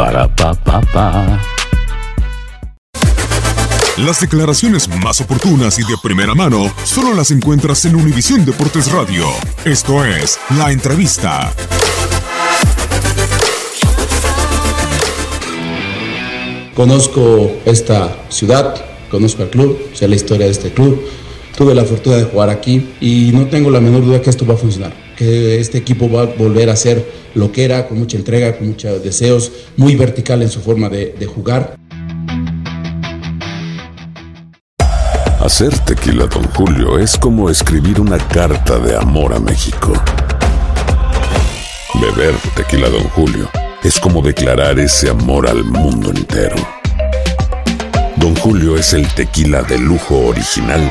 Para pa pa pa. Las declaraciones más oportunas y de primera mano solo las encuentras en Univisión Deportes Radio. Esto es La Entrevista. Conozco esta ciudad, conozco al club, sé la historia de este club. Tuve la fortuna de jugar aquí y no tengo la menor duda que esto va a funcionar, que este equipo va a volver a ser lo que era, con mucha entrega, con muchos deseos, muy vertical en su forma de, de jugar. Hacer tequila, Don Julio, es como escribir una carta de amor a México. Beber tequila, Don Julio, es como declarar ese amor al mundo entero. Don Julio es el tequila de lujo original,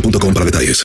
boostmobile.com para detalles.